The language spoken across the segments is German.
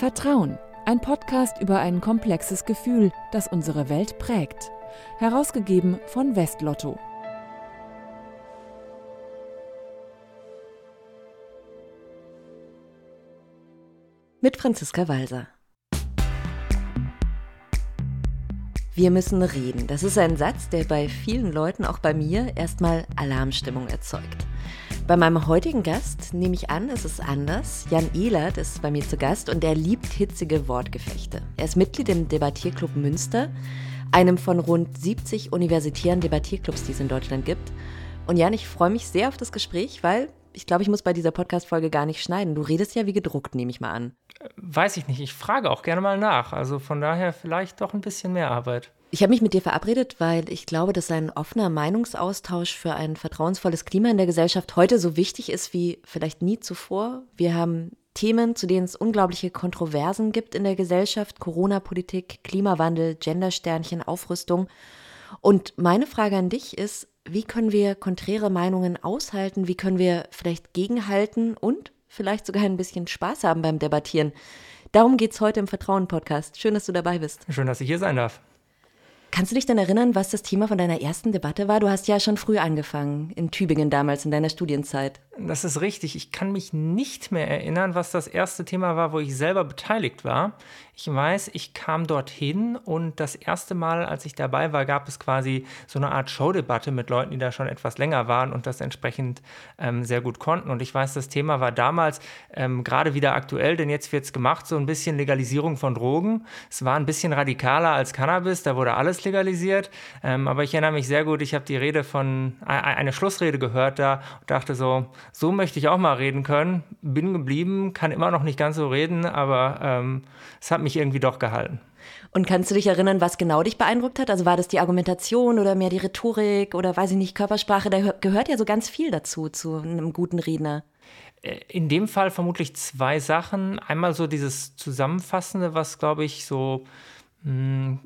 Vertrauen, ein Podcast über ein komplexes Gefühl, das unsere Welt prägt. Herausgegeben von Westlotto. Mit Franziska Walser. Wir müssen reden. Das ist ein Satz, der bei vielen Leuten, auch bei mir, erstmal Alarmstimmung erzeugt. Bei meinem heutigen Gast nehme ich an, es ist anders. Jan Ehlert ist bei mir zu Gast und er liebt hitzige Wortgefechte. Er ist Mitglied im Debattierclub Münster, einem von rund 70 universitären Debattierclubs, die es in Deutschland gibt. Und Jan, ich freue mich sehr auf das Gespräch, weil ich glaube, ich muss bei dieser Podcast-Folge gar nicht schneiden. Du redest ja wie gedruckt, nehme ich mal an. Weiß ich nicht. Ich frage auch gerne mal nach. Also von daher vielleicht doch ein bisschen mehr Arbeit. Ich habe mich mit dir verabredet, weil ich glaube, dass ein offener Meinungsaustausch für ein vertrauensvolles Klima in der Gesellschaft heute so wichtig ist wie vielleicht nie zuvor. Wir haben Themen, zu denen es unglaubliche Kontroversen gibt in der Gesellschaft. Corona-Politik, Klimawandel, Gendersternchen, Aufrüstung. Und meine Frage an dich ist, wie können wir konträre Meinungen aushalten? Wie können wir vielleicht gegenhalten und vielleicht sogar ein bisschen Spaß haben beim Debattieren? Darum geht es heute im Vertrauen-Podcast. Schön, dass du dabei bist. Schön, dass ich hier sein darf. Kannst du dich denn erinnern, was das Thema von deiner ersten Debatte war? Du hast ja schon früh angefangen, in Tübingen damals, in deiner Studienzeit. Das ist richtig. Ich kann mich nicht mehr erinnern, was das erste Thema war, wo ich selber beteiligt war. Ich weiß, ich kam dorthin und das erste Mal, als ich dabei war, gab es quasi so eine Art Showdebatte mit Leuten, die da schon etwas länger waren und das entsprechend ähm, sehr gut konnten. Und ich weiß, das Thema war damals ähm, gerade wieder aktuell, denn jetzt wird es gemacht, so ein bisschen Legalisierung von Drogen. Es war ein bisschen radikaler als Cannabis, da wurde alles legalisiert. Ähm, aber ich erinnere mich sehr gut, ich habe die Rede von, äh, eine Schlussrede gehört da und dachte so, so möchte ich auch mal reden können. Bin geblieben, kann immer noch nicht ganz so reden, aber ähm, es hat mich irgendwie doch gehalten. Und kannst du dich erinnern, was genau dich beeindruckt hat? Also war das die Argumentation oder mehr die Rhetorik oder weiß ich nicht, Körpersprache? Da gehört ja so ganz viel dazu, zu einem guten Redner. Äh, in dem Fall vermutlich zwei Sachen. Einmal so dieses Zusammenfassende, was, glaube ich, so hm,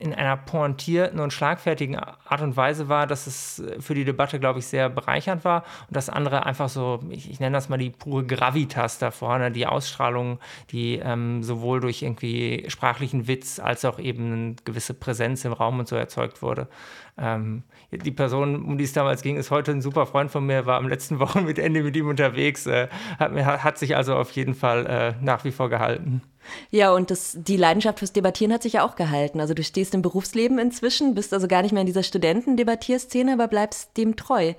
in einer pointierten und schlagfertigen Art und Weise war, dass es äh, für die Debatte, glaube ich, sehr bereichernd war. Und das andere einfach so, ich, ich nenne das mal die pure Gravitas da vorne, die Ausstrahlung, die ähm, sowohl durch irgendwie sprachlichen Witz als auch eben eine gewisse Präsenz im Raum und so erzeugt wurde. Ähm, die Person, um die es damals ging, ist heute ein super Freund von mir, war am letzten Wochen mit Ende mit ihm unterwegs, äh, hat, hat, sich also auf jeden Fall äh, nach wie vor gehalten. Ja, und das, die Leidenschaft fürs Debattieren hat sich ja auch gehalten. Also du stehst im Berufsleben inzwischen, bist also gar nicht mehr in dieser Studentendebattierszene, aber bleibst dem treu.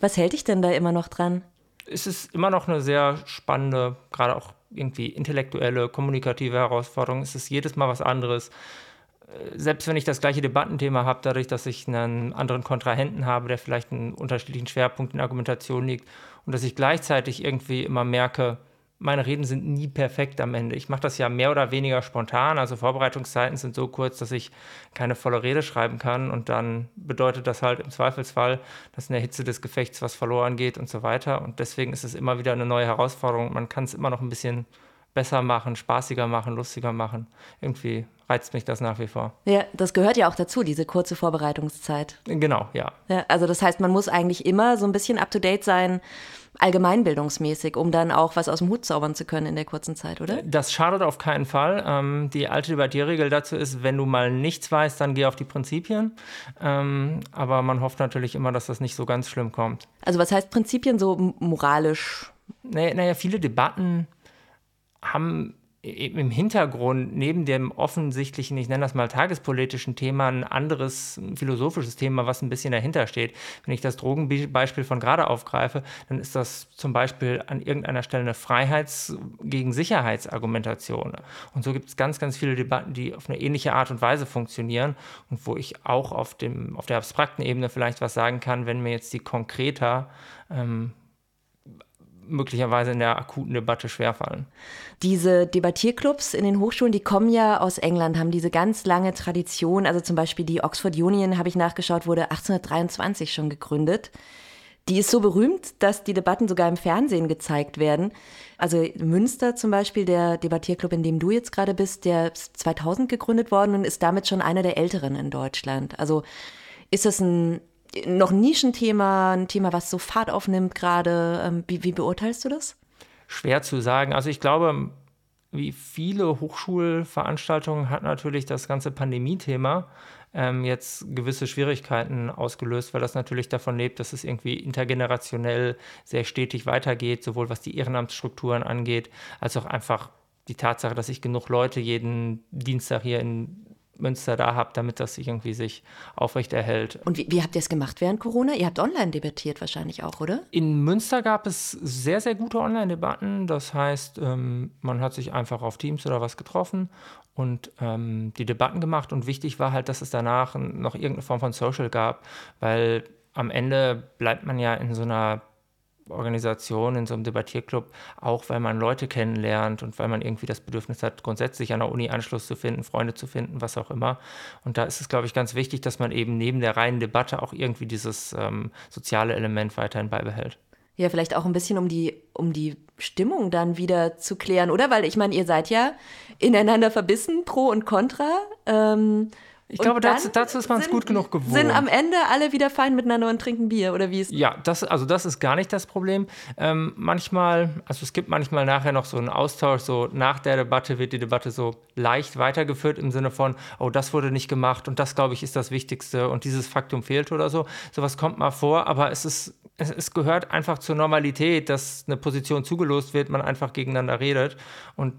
Was hält dich denn da immer noch dran? Es ist immer noch eine sehr spannende, gerade auch irgendwie intellektuelle, kommunikative Herausforderung. Es ist jedes Mal was anderes. Selbst wenn ich das gleiche Debattenthema habe, dadurch, dass ich einen anderen Kontrahenten habe, der vielleicht einen unterschiedlichen Schwerpunkt in Argumentation liegt und dass ich gleichzeitig irgendwie immer merke, meine Reden sind nie perfekt am Ende. Ich mache das ja mehr oder weniger spontan. Also Vorbereitungszeiten sind so kurz, dass ich keine volle Rede schreiben kann. Und dann bedeutet das halt im Zweifelsfall, dass in der Hitze des Gefechts was verloren geht und so weiter. Und deswegen ist es immer wieder eine neue Herausforderung. Man kann es immer noch ein bisschen besser machen, spaßiger machen, lustiger machen. Irgendwie reizt mich das nach wie vor. Ja, das gehört ja auch dazu, diese kurze Vorbereitungszeit. Genau, ja. ja also das heißt, man muss eigentlich immer so ein bisschen up-to-date sein allgemeinbildungsmäßig, um dann auch was aus dem Hut zaubern zu können in der kurzen Zeit, oder? Das schadet auf keinen Fall. Ähm, die alte Debattierregel dazu ist, wenn du mal nichts weißt, dann geh auf die Prinzipien. Ähm, aber man hofft natürlich immer, dass das nicht so ganz schlimm kommt. Also was heißt Prinzipien so moralisch? Naja, naja viele Debatten haben im Hintergrund neben dem offensichtlichen, ich nenne das mal tagespolitischen Thema, ein anderes philosophisches Thema, was ein bisschen dahinter steht. Wenn ich das Drogenbeispiel von gerade aufgreife, dann ist das zum Beispiel an irgendeiner Stelle eine Freiheits- gegen Sicherheitsargumentation. Und so gibt es ganz, ganz viele Debatten, die auf eine ähnliche Art und Weise funktionieren und wo ich auch auf, dem, auf der abstrakten Ebene vielleicht was sagen kann, wenn mir jetzt die konkreter ähm, möglicherweise in der akuten Debatte schwerfallen. Diese Debattierclubs in den Hochschulen, die kommen ja aus England, haben diese ganz lange Tradition. Also zum Beispiel die Oxford Union, habe ich nachgeschaut, wurde 1823 schon gegründet. Die ist so berühmt, dass die Debatten sogar im Fernsehen gezeigt werden. Also Münster zum Beispiel, der Debattierclub, in dem du jetzt gerade bist, der ist 2000 gegründet worden und ist damit schon einer der älteren in Deutschland. Also ist das ein noch ein Nischenthema, ein Thema, was so Fahrt aufnimmt gerade. Ähm, wie, wie beurteilst du das? Schwer zu sagen. Also ich glaube, wie viele Hochschulveranstaltungen hat natürlich das ganze Pandemie-Thema ähm, jetzt gewisse Schwierigkeiten ausgelöst, weil das natürlich davon lebt, dass es irgendwie intergenerationell sehr stetig weitergeht, sowohl was die Ehrenamtsstrukturen angeht, als auch einfach die Tatsache, dass ich genug Leute jeden Dienstag hier in Münster da habt, damit das irgendwie sich aufrechterhält. Und wie, wie habt ihr es gemacht während Corona? Ihr habt online debattiert wahrscheinlich auch, oder? In Münster gab es sehr, sehr gute Online-Debatten. Das heißt, ähm, man hat sich einfach auf Teams oder was getroffen und ähm, die Debatten gemacht. Und wichtig war halt, dass es danach noch irgendeine Form von Social gab, weil am Ende bleibt man ja in so einer Organisation, in so einem Debattierclub, auch weil man Leute kennenlernt und weil man irgendwie das Bedürfnis hat, grundsätzlich an der Uni Anschluss zu finden, Freunde zu finden, was auch immer. Und da ist es, glaube ich, ganz wichtig, dass man eben neben der reinen Debatte auch irgendwie dieses ähm, soziale Element weiterhin beibehält. Ja, vielleicht auch ein bisschen, um die, um die Stimmung dann wieder zu klären, oder? Weil ich meine, ihr seid ja ineinander verbissen, Pro und Contra. Ähm, ich glaube, dazu, dazu, ist man es gut genug gewohnt. Sind am Ende alle wieder fein miteinander und trinken Bier oder wie ist Ja, das, also das ist gar nicht das Problem. Ähm, manchmal, also es gibt manchmal nachher noch so einen Austausch, so nach der Debatte wird die Debatte so leicht weitergeführt im Sinne von, oh, das wurde nicht gemacht und das, glaube ich, ist das Wichtigste und dieses Faktum fehlt oder so. Sowas kommt mal vor, aber es ist, es, es gehört einfach zur Normalität, dass eine Position zugelost wird, man einfach gegeneinander redet und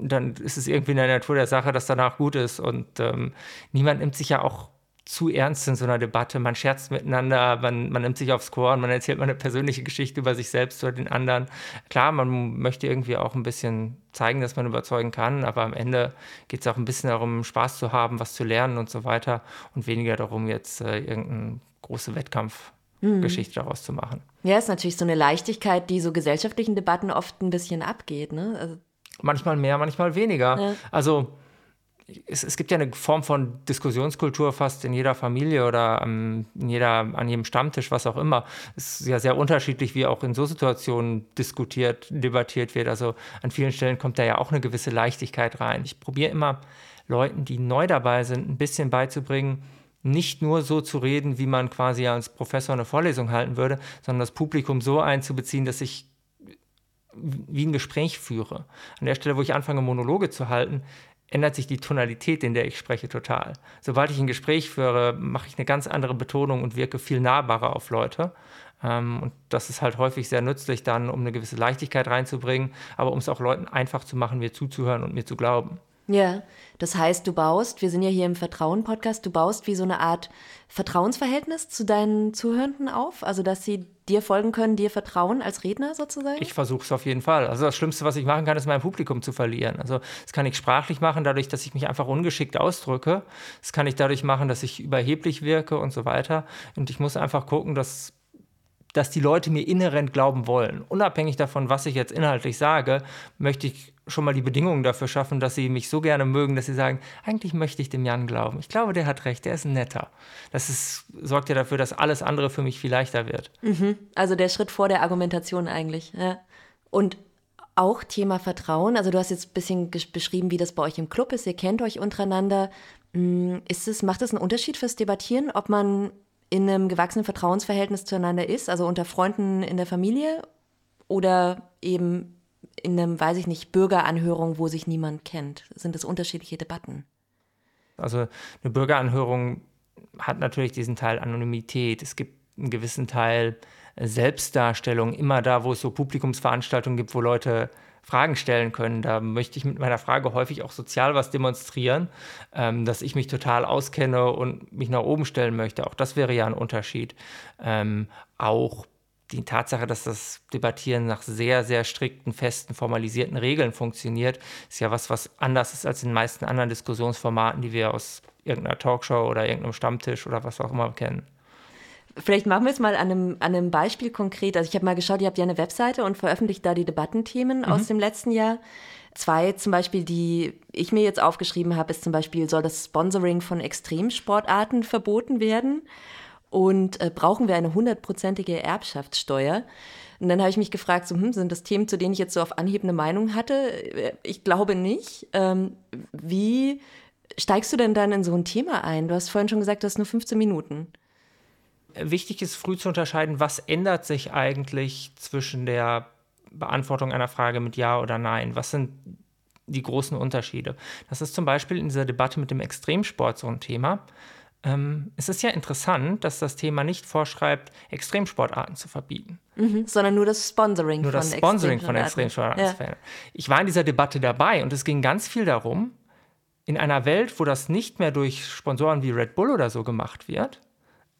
dann ist es irgendwie in der Natur der Sache, dass danach gut ist. Und ähm, niemand nimmt sich ja auch zu ernst in so einer Debatte. Man scherzt miteinander, man, man nimmt sich aufs Chor man erzählt mal eine persönliche Geschichte über sich selbst oder den anderen. Klar, man möchte irgendwie auch ein bisschen zeigen, dass man überzeugen kann, aber am Ende geht es auch ein bisschen darum, Spaß zu haben, was zu lernen und so weiter und weniger darum, jetzt äh, irgendeine große Wettkampfgeschichte mhm. daraus zu machen. Ja, ist natürlich so eine Leichtigkeit, die so gesellschaftlichen Debatten oft ein bisschen abgeht. Ne? Also manchmal mehr, manchmal weniger. Ja. Also es, es, gibt ja eine Form von Diskussionskultur fast in jeder Familie oder um, in jeder, an jedem Stammtisch, was auch immer. Es ist ja sehr unterschiedlich, wie auch in so Situationen diskutiert, debattiert wird. Also an vielen Stellen kommt da ja auch eine gewisse Leichtigkeit rein. Ich probiere immer Leuten, die neu dabei sind, ein bisschen beizubringen, nicht nur so zu reden, wie man quasi als Professor eine Vorlesung halten würde, sondern das Publikum so einzubeziehen, dass ich wie ein Gespräch führe. An der Stelle, wo ich anfange, Monologe zu halten, ändert sich die Tonalität, in der ich spreche, total. Sobald ich ein Gespräch führe, mache ich eine ganz andere Betonung und wirke viel nahbarer auf Leute. Ähm, und das ist halt häufig sehr nützlich dann, um eine gewisse Leichtigkeit reinzubringen, aber um es auch Leuten einfach zu machen, mir zuzuhören und mir zu glauben. Ja, das heißt, du baust, wir sind ja hier im Vertrauen-Podcast, du baust wie so eine Art Vertrauensverhältnis zu deinen Zuhörenden auf, also dass sie dir folgen können, dir vertrauen als Redner sozusagen? Ich versuche es auf jeden Fall. Also das Schlimmste, was ich machen kann, ist mein Publikum zu verlieren. Also das kann ich sprachlich machen, dadurch, dass ich mich einfach ungeschickt ausdrücke. Das kann ich dadurch machen, dass ich überheblich wirke und so weiter. Und ich muss einfach gucken, dass dass die Leute mir inhärent glauben wollen. Unabhängig davon, was ich jetzt inhaltlich sage, möchte ich schon mal die Bedingungen dafür schaffen, dass sie mich so gerne mögen, dass sie sagen, eigentlich möchte ich dem Jan glauben. Ich glaube, der hat recht, der ist netter. Das ist, sorgt ja dafür, dass alles andere für mich viel leichter wird. Mhm. Also der Schritt vor der Argumentation eigentlich. Ja. Und auch Thema Vertrauen. Also du hast jetzt ein bisschen beschrieben, wie das bei euch im Club ist. Ihr kennt euch untereinander. Mm, ist es, macht es einen Unterschied fürs Debattieren, ob man in einem gewachsenen Vertrauensverhältnis zueinander ist, also unter Freunden in der Familie oder eben in einem, weiß ich nicht, Bürgeranhörung, wo sich niemand kennt? Sind das unterschiedliche Debatten? Also eine Bürgeranhörung hat natürlich diesen Teil Anonymität. Es gibt einen gewissen Teil Selbstdarstellung, immer da, wo es so Publikumsveranstaltungen gibt, wo Leute Fragen stellen können. Da möchte ich mit meiner Frage häufig auch sozial was demonstrieren, ähm, dass ich mich total auskenne und mich nach oben stellen möchte. Auch das wäre ja ein Unterschied. Ähm, auch die Tatsache, dass das Debattieren nach sehr, sehr strikten, festen, formalisierten Regeln funktioniert, ist ja was, was anders ist als in den meisten anderen Diskussionsformaten, die wir aus irgendeiner Talkshow oder irgendeinem Stammtisch oder was auch immer kennen. Vielleicht machen wir es mal an einem, an einem Beispiel konkret. Also ich habe mal geschaut, ihr habt ja eine Webseite und veröffentlicht da die Debattenthemen mhm. aus dem letzten Jahr. Zwei zum Beispiel, die ich mir jetzt aufgeschrieben habe, ist zum Beispiel, soll das Sponsoring von Extremsportarten verboten werden? Und äh, brauchen wir eine hundertprozentige Erbschaftssteuer? Und dann habe ich mich gefragt, so, hm, sind das Themen, zu denen ich jetzt so auf Anhieb eine Meinung hatte? Äh, ich glaube nicht. Ähm, wie steigst du denn dann in so ein Thema ein? Du hast vorhin schon gesagt, du hast nur 15 Minuten wichtig ist früh zu unterscheiden, was ändert sich eigentlich zwischen der Beantwortung einer Frage mit Ja oder Nein. Was sind die großen Unterschiede. Das ist zum Beispiel in dieser Debatte mit dem Extremsport so ein Thema. Ähm, es ist ja interessant, dass das Thema nicht vorschreibt, Extremsportarten zu verbieten. Mhm, sondern nur das Sponsoring nur von das Sponsoring von Extremsportarten. Ja. Ich war in dieser Debatte dabei und es ging ganz viel darum, in einer Welt, wo das nicht mehr durch Sponsoren wie Red Bull oder so gemacht wird,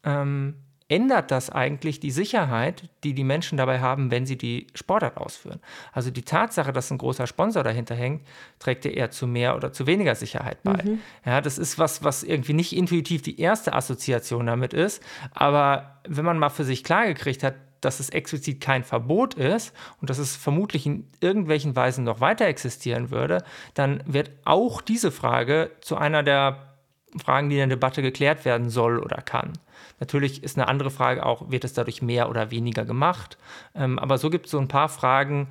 ähm, ändert das eigentlich die Sicherheit, die die Menschen dabei haben, wenn sie die Sportart ausführen. Also die Tatsache, dass ein großer Sponsor dahinter hängt, trägt ja eher zu mehr oder zu weniger Sicherheit bei. Mhm. Ja, das ist was, was irgendwie nicht intuitiv die erste Assoziation damit ist, aber wenn man mal für sich klargekriegt hat, dass es explizit kein Verbot ist und dass es vermutlich in irgendwelchen Weisen noch weiter existieren würde, dann wird auch diese Frage zu einer der Fragen, die in der Debatte geklärt werden soll oder kann. Natürlich ist eine andere Frage auch, wird es dadurch mehr oder weniger gemacht? Ähm, aber so gibt es so ein paar Fragen,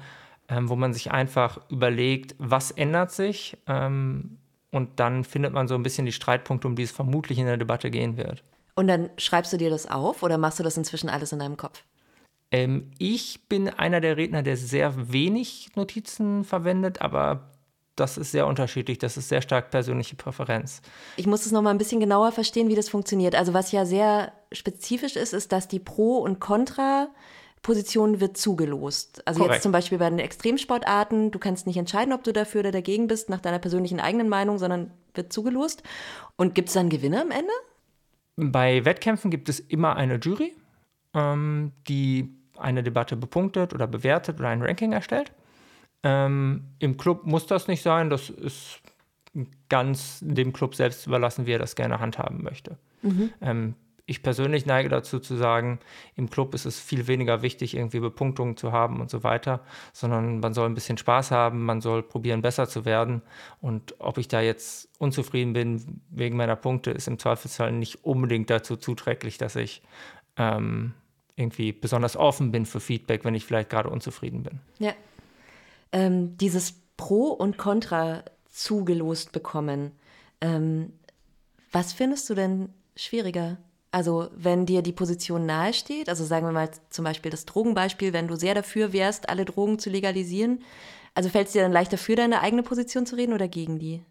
ähm, wo man sich einfach überlegt, was ändert sich? Ähm, und dann findet man so ein bisschen die Streitpunkte, um die es vermutlich in der Debatte gehen wird. Und dann schreibst du dir das auf oder machst du das inzwischen alles in deinem Kopf? Ähm, ich bin einer der Redner, der sehr wenig Notizen verwendet, aber das ist sehr unterschiedlich. Das ist sehr stark persönliche Präferenz. Ich muss es noch mal ein bisschen genauer verstehen, wie das funktioniert. Also was ja sehr spezifisch ist, ist, dass die Pro- und Kontra-Position wird zugelost. Also Korrekt. jetzt zum Beispiel bei den Extremsportarten, du kannst nicht entscheiden, ob du dafür oder dagegen bist, nach deiner persönlichen eigenen Meinung, sondern wird zugelost. Und gibt es dann Gewinner am Ende? Bei Wettkämpfen gibt es immer eine Jury, ähm, die eine Debatte bepunktet oder bewertet oder ein Ranking erstellt. Ähm, Im Club muss das nicht sein, das ist ganz dem Club selbst überlassen, wie er das gerne handhaben möchte. Mhm. Ähm, ich persönlich neige dazu zu sagen, im Club ist es viel weniger wichtig, irgendwie Bepunktungen zu haben und so weiter, sondern man soll ein bisschen Spaß haben, man soll probieren, besser zu werden. Und ob ich da jetzt unzufrieden bin wegen meiner Punkte, ist im Zweifelsfall nicht unbedingt dazu zuträglich, dass ich ähm, irgendwie besonders offen bin für Feedback, wenn ich vielleicht gerade unzufrieden bin. Ja. Ähm, dieses Pro und Contra zugelost bekommen. Ähm, was findest du denn schwieriger? Also wenn dir die Position nahesteht, also sagen wir mal zum Beispiel das Drogenbeispiel, wenn du sehr dafür wärst, alle Drogen zu legalisieren, also fällt es dir dann leichter für deine eigene Position zu reden oder gegen die?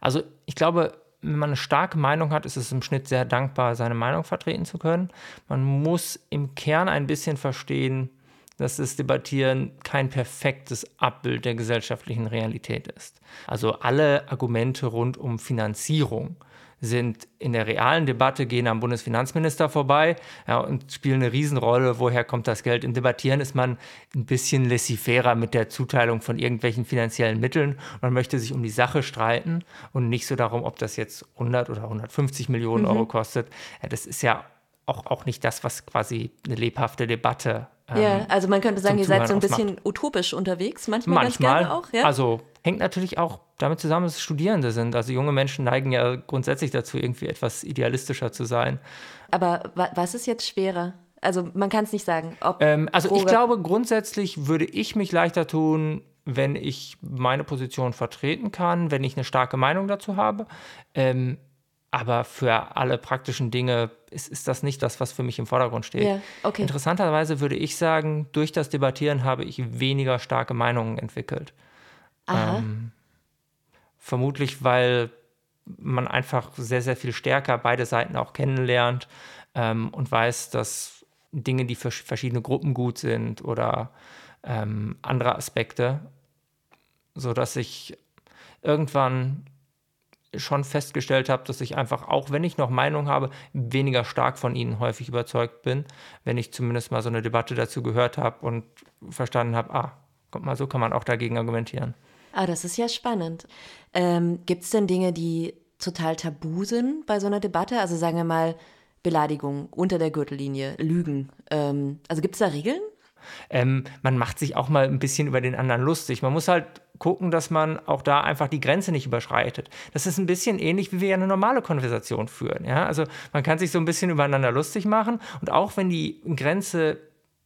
Also ich glaube, wenn man eine starke Meinung hat, ist es im Schnitt sehr dankbar, seine Meinung vertreten zu können. Man muss im Kern ein bisschen verstehen, dass das Debattieren kein perfektes Abbild der gesellschaftlichen Realität ist. Also alle Argumente rund um Finanzierung sind in der realen Debatte, gehen am Bundesfinanzminister vorbei ja, und spielen eine Riesenrolle, woher kommt das Geld. Im Debattieren ist man ein bisschen laissez-faire mit der Zuteilung von irgendwelchen finanziellen Mitteln. Man möchte sich um die Sache streiten und nicht so darum, ob das jetzt 100 oder 150 Millionen mhm. Euro kostet. Ja, das ist ja auch, auch nicht das, was quasi eine lebhafte Debatte ähm, ja, also man könnte sagen, ihr seid so ein bisschen ausmacht. utopisch unterwegs, manchmal, manchmal auch. Ja? Also hängt natürlich auch damit zusammen, dass es Studierende sind. Also junge Menschen neigen ja grundsätzlich dazu, irgendwie etwas idealistischer zu sein. Aber wa was ist jetzt schwerer? Also man kann es nicht sagen. Ähm, also Droge ich glaube, grundsätzlich würde ich mich leichter tun, wenn ich meine Position vertreten kann, wenn ich eine starke Meinung dazu habe. Ähm, aber für alle praktischen Dinge ist, ist das nicht das, was für mich im Vordergrund steht. Ja, okay. Interessanterweise würde ich sagen, durch das Debattieren habe ich weniger starke Meinungen entwickelt. Ähm, vermutlich, weil man einfach sehr, sehr viel stärker beide Seiten auch kennenlernt ähm, und weiß, dass Dinge, die für verschiedene Gruppen gut sind oder ähm, andere Aspekte, sodass ich irgendwann schon festgestellt habe, dass ich einfach, auch wenn ich noch Meinung habe, weniger stark von ihnen häufig überzeugt bin, wenn ich zumindest mal so eine Debatte dazu gehört habe und verstanden habe, ah, guck mal, so kann man auch dagegen argumentieren. Ah, das ist ja spannend. Ähm, Gibt es denn Dinge, die total tabu sind bei so einer Debatte? Also sagen wir mal Beleidigung unter der Gürtellinie, Lügen. Ähm, also gibt es da Regeln? Ähm, man macht sich auch mal ein bisschen über den anderen lustig. Man muss halt gucken, dass man auch da einfach die Grenze nicht überschreitet. Das ist ein bisschen ähnlich, wie wir ja eine normale Konversation führen. Ja? Also man kann sich so ein bisschen übereinander lustig machen und auch wenn die Grenze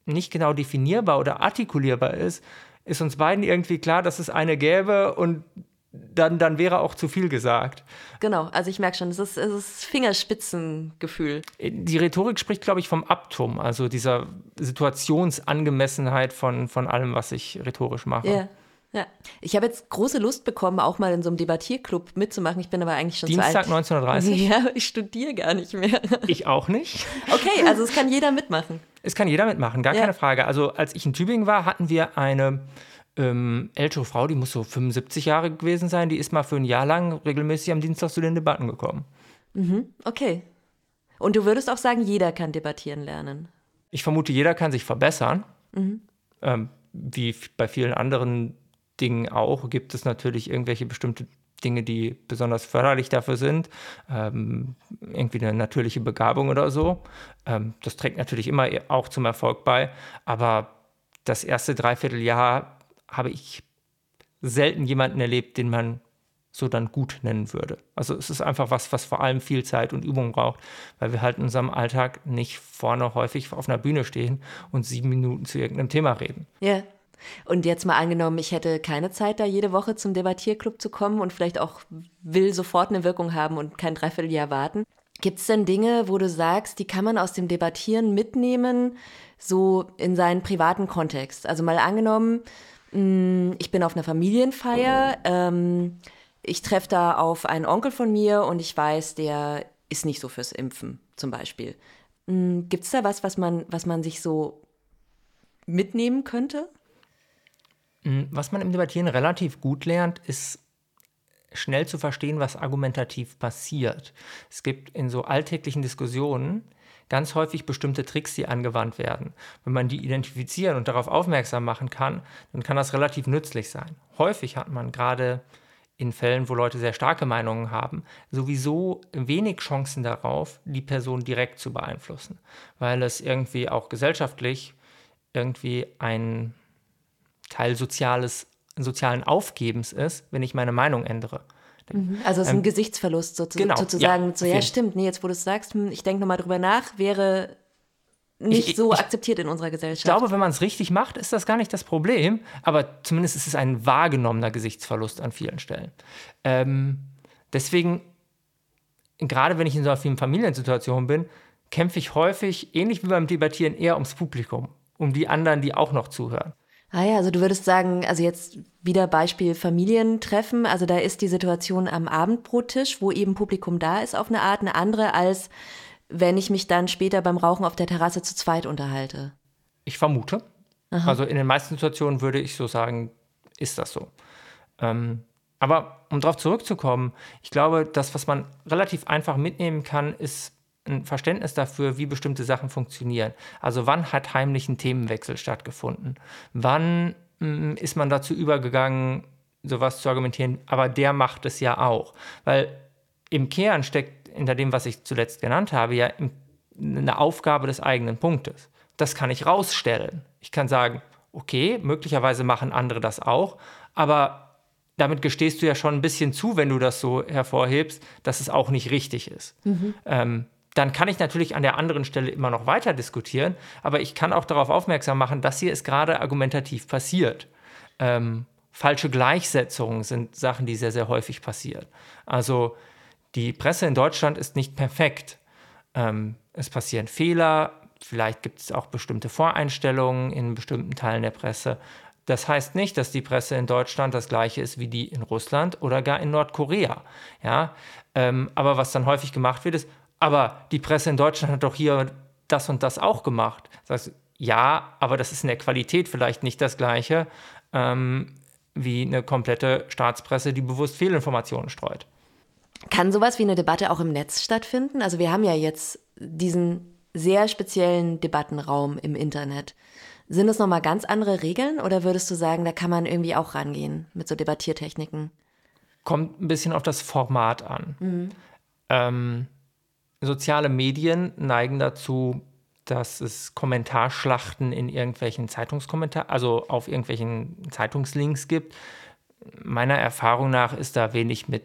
nicht genau definierbar oder artikulierbar ist, ist uns beiden irgendwie klar, dass es eine gäbe und dann, dann wäre auch zu viel gesagt. Genau, also ich merke schon, es ist, es ist Fingerspitzengefühl. Die Rhetorik spricht, glaube ich, vom Abtum, also dieser Situationsangemessenheit von, von allem, was ich rhetorisch mache. Ja. Ja. Ich habe jetzt große Lust bekommen, auch mal in so einem Debattierclub mitzumachen. Ich bin aber eigentlich schon Dienstag zu alt. 1930? Ja, ich studiere gar nicht mehr. Ich auch nicht. Okay, also es kann jeder mitmachen. Es kann jeder mitmachen, gar ja. keine Frage. Also als ich in Tübingen war, hatten wir eine ähm, ältere Frau, die muss so 75 Jahre gewesen sein, die ist mal für ein Jahr lang regelmäßig am Dienstag zu den Debatten gekommen. Mhm, okay. Und du würdest auch sagen, jeder kann debattieren lernen? Ich vermute, jeder kann sich verbessern. Mhm. Ähm, wie bei vielen anderen Dingen auch, gibt es natürlich irgendwelche bestimmte Dinge, die besonders förderlich dafür sind, ähm, irgendwie eine natürliche Begabung oder so. Ähm, das trägt natürlich immer auch zum Erfolg bei, aber das erste Dreivierteljahr habe ich selten jemanden erlebt, den man so dann gut nennen würde. Also es ist einfach was, was vor allem viel Zeit und Übung braucht, weil wir halt in unserem Alltag nicht vorne häufig auf einer Bühne stehen und sieben Minuten zu irgendeinem Thema reden. Ja. Und jetzt mal angenommen, ich hätte keine Zeit, da jede Woche zum Debattierclub zu kommen und vielleicht auch will sofort eine Wirkung haben und kein Dreivierteljahr warten. Gibt es denn Dinge, wo du sagst, die kann man aus dem Debattieren mitnehmen, so in seinen privaten Kontext? Also mal angenommen, Mm, ich bin auf einer Familienfeier. Ähm, ich treffe da auf einen Onkel von mir und ich weiß, der ist nicht so fürs Impfen, zum Beispiel. Mm, Gibt es da was, was man, was man sich so mitnehmen könnte? Mm, was man im Debattieren relativ gut lernt, ist schnell zu verstehen, was argumentativ passiert. Es gibt in so alltäglichen Diskussionen ganz häufig bestimmte Tricks, die angewandt werden. Wenn man die identifizieren und darauf aufmerksam machen kann, dann kann das relativ nützlich sein. Häufig hat man gerade in Fällen, wo Leute sehr starke Meinungen haben, sowieso wenig Chancen darauf, die Person direkt zu beeinflussen, weil es irgendwie auch gesellschaftlich irgendwie ein Teil soziales, sozialen Aufgebens ist, wenn ich meine Meinung ändere. Mhm. Also es ist ein ähm, Gesichtsverlust sozusagen. Genau, sozusagen. Ja, so, ja, stimmt. Nee, jetzt wo du es sagst, hm, ich denke nochmal drüber nach, wäre nicht ich, so ich, akzeptiert in unserer Gesellschaft. Ich glaube, wenn man es richtig macht, ist das gar nicht das Problem. Aber zumindest ist es ein wahrgenommener Gesichtsverlust an vielen Stellen. Ähm, deswegen, gerade wenn ich in so einer Familiensituation bin, kämpfe ich häufig, ähnlich wie beim Debattieren, eher ums Publikum, um die anderen, die auch noch zuhören. Ah ja, also du würdest sagen, also jetzt wieder Beispiel Familientreffen, also da ist die Situation am Abendbrottisch, wo eben Publikum da ist, auf eine Art eine andere, als wenn ich mich dann später beim Rauchen auf der Terrasse zu zweit unterhalte. Ich vermute. Aha. Also in den meisten Situationen würde ich so sagen, ist das so. Ähm, aber um darauf zurückzukommen, ich glaube, das, was man relativ einfach mitnehmen kann, ist ein Verständnis dafür, wie bestimmte Sachen funktionieren. Also wann hat heimlich ein Themenwechsel stattgefunden? Wann mh, mm, ist man dazu übergegangen, sowas zu argumentieren, aber der macht es ja auch. Weil im Kern steckt hinter dem, was ich zuletzt genannt habe, ja eine Aufgabe des eigenen Punktes. Das kann ich rausstellen. Ich kann sagen, okay, möglicherweise machen andere das auch, aber damit gestehst du ja schon ein bisschen zu, wenn du das so hervorhebst, dass es auch nicht richtig ist. Mhm. Ähm, dann kann ich natürlich an der anderen Stelle immer noch weiter diskutieren, aber ich kann auch darauf aufmerksam machen, dass hier ist gerade argumentativ passiert. Ähm, falsche Gleichsetzungen sind Sachen, die sehr, sehr häufig passieren. Also die Presse in Deutschland ist nicht perfekt. Ähm, es passieren Fehler, vielleicht gibt es auch bestimmte Voreinstellungen in bestimmten Teilen der Presse. Das heißt nicht, dass die Presse in Deutschland das gleiche ist wie die in Russland oder gar in Nordkorea. Ja? Ähm, aber was dann häufig gemacht wird, ist, aber die Presse in Deutschland hat doch hier das und das auch gemacht. Das heißt, ja, aber das ist in der Qualität vielleicht nicht das gleiche ähm, wie eine komplette Staatspresse, die bewusst Fehlinformationen streut. Kann sowas wie eine Debatte auch im Netz stattfinden? Also wir haben ja jetzt diesen sehr speziellen Debattenraum im Internet. Sind es nochmal ganz andere Regeln oder würdest du sagen, da kann man irgendwie auch rangehen mit so Debattiertechniken? Kommt ein bisschen auf das Format an. Mhm. Ähm, soziale Medien neigen dazu, dass es Kommentarschlachten in irgendwelchen Zeitungskommentaren, also auf irgendwelchen Zeitungslinks gibt. Meiner Erfahrung nach ist da wenig mit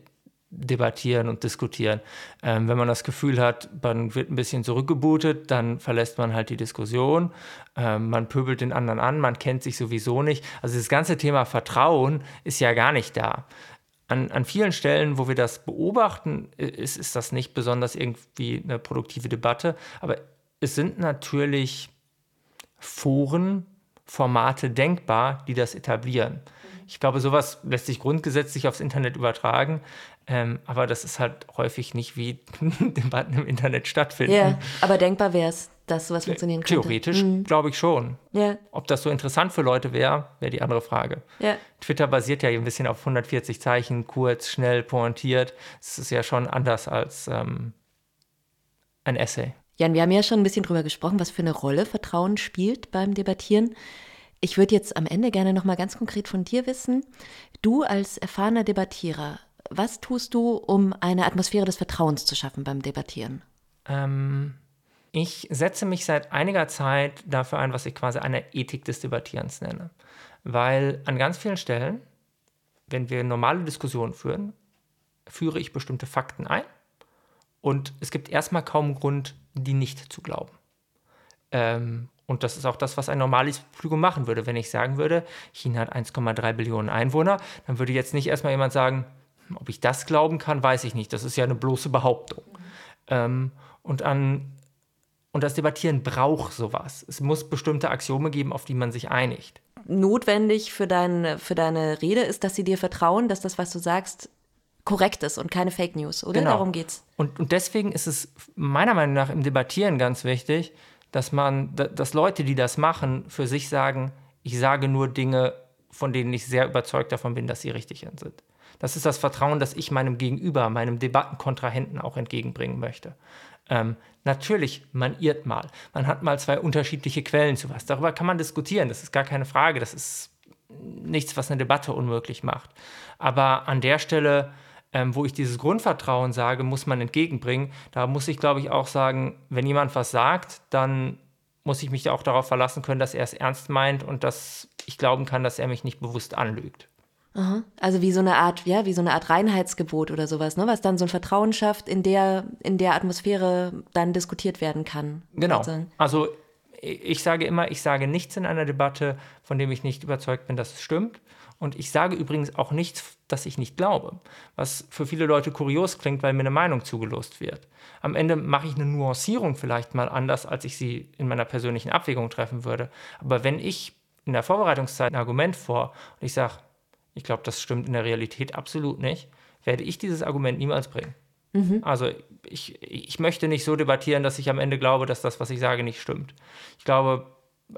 debattieren und diskutieren. Ähm, wenn man das Gefühl hat, man wird ein bisschen zurückgebootet, dann verlässt man halt die Diskussion, ähm, man pöbelt den anderen an, man kennt sich sowieso nicht. Also das ganze Thema Vertrauen ist ja gar nicht da. An, an vielen Stellen, wo wir das beobachten, ist, ist das nicht besonders irgendwie eine produktive Debatte. Aber es sind natürlich Foren, Formate denkbar, die das etablieren. Ich glaube, sowas lässt sich grundgesetzlich aufs Internet übertragen, ähm, aber das ist halt häufig nicht, wie Debatten im Internet stattfinden. Ja, aber denkbar wäre es, dass sowas funktionieren könnte. Theoretisch mhm. glaube ich schon. Ja. Ob das so interessant für Leute wäre, wäre die andere Frage. Ja. Twitter basiert ja ein bisschen auf 140 Zeichen, kurz, schnell, pointiert. Das ist ja schon anders als ähm, ein Essay. Jan, wir haben ja schon ein bisschen drüber gesprochen, was für eine Rolle Vertrauen spielt beim Debattieren. Ich würde jetzt am Ende gerne noch mal ganz konkret von dir wissen. Du als erfahrener Debattierer, was tust du, um eine Atmosphäre des Vertrauens zu schaffen beim Debattieren? Ähm, ich setze mich seit einiger Zeit dafür ein, was ich quasi eine Ethik des Debattierens nenne. Weil an ganz vielen Stellen, wenn wir normale Diskussionen führen, führe ich bestimmte Fakten ein und es gibt erstmal kaum Grund, die nicht zu glauben. Ähm, und das ist auch das, was ein normales Publikum machen würde. Wenn ich sagen würde, China hat 1,3 Billionen Einwohner, dann würde jetzt nicht erstmal jemand sagen, ob ich das glauben kann, weiß ich nicht. Das ist ja eine bloße Behauptung. Ähm, und, an, und das Debattieren braucht sowas. Es muss bestimmte Axiome geben, auf die man sich einigt. Notwendig für, dein, für deine Rede ist, dass sie dir vertrauen, dass das, was du sagst, korrekt ist und keine Fake News, oder? Genau. Darum geht's. Und, und deswegen ist es meiner Meinung nach im Debattieren ganz wichtig, dass man, dass Leute, die das machen, für sich sagen, ich sage nur Dinge, von denen ich sehr überzeugt davon bin, dass sie richtig sind. Das ist das Vertrauen, das ich meinem Gegenüber, meinem Debattenkontrahenten auch entgegenbringen möchte. Ähm, natürlich, man irrt mal. Man hat mal zwei unterschiedliche Quellen zu was. Darüber kann man diskutieren. Das ist gar keine Frage. Das ist nichts, was eine Debatte unmöglich macht. Aber an der Stelle ähm, wo ich dieses Grundvertrauen sage, muss man entgegenbringen. Da muss ich, glaube ich, auch sagen, wenn jemand was sagt, dann muss ich mich auch darauf verlassen können, dass er es ernst meint und dass ich glauben kann, dass er mich nicht bewusst anlügt. Aha. Also wie so eine Art, ja, wie so eine Art Reinheitsgebot oder sowas, ne? Was dann so ein Vertrauen schafft, in der, in der Atmosphäre dann diskutiert werden kann. Genau. Also ich sage immer, ich sage nichts in einer Debatte, von dem ich nicht überzeugt bin, dass es stimmt. Und ich sage übrigens auch nichts, das ich nicht glaube, was für viele Leute kurios klingt, weil mir eine Meinung zugelost wird. Am Ende mache ich eine Nuancierung vielleicht mal anders, als ich sie in meiner persönlichen Abwägung treffen würde. Aber wenn ich in der Vorbereitungszeit ein Argument vor und ich sage, ich glaube, das stimmt in der Realität absolut nicht, werde ich dieses Argument niemals bringen. Mhm. Also ich, ich möchte nicht so debattieren, dass ich am Ende glaube, dass das, was ich sage, nicht stimmt. Ich glaube,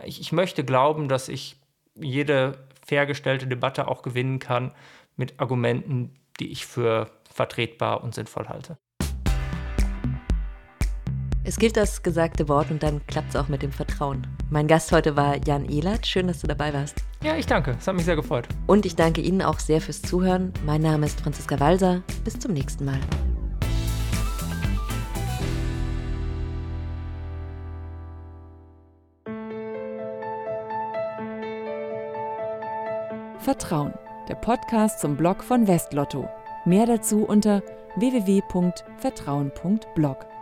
ich, ich möchte glauben, dass ich jede fair gestellte Debatte auch gewinnen kann mit Argumenten, die ich für vertretbar und sinnvoll halte. Es gilt das gesagte Wort und dann klappt es auch mit dem Vertrauen. Mein Gast heute war Jan Ehlert. Schön, dass du dabei warst. Ja, ich danke. Es hat mich sehr gefreut. Und ich danke Ihnen auch sehr fürs Zuhören. Mein Name ist Franziska Walser. Bis zum nächsten Mal. Vertrauen, der Podcast zum Blog von Westlotto. Mehr dazu unter www.vertrauen.blog.